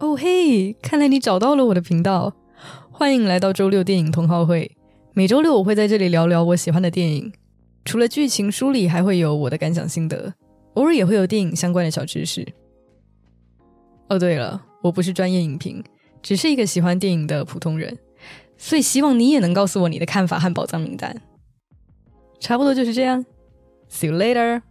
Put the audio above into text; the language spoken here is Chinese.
哦嘿，看来你找到了我的频道，欢迎来到周六电影同好会。每周六我会在这里聊聊我喜欢的电影，除了剧情梳理，还会有我的感想心得，偶尔也会有电影相关的小知识。哦，对了，我不是专业影评，只是一个喜欢电影的普通人，所以希望你也能告诉我你的看法和宝藏名单。差不多就是这样，See you later。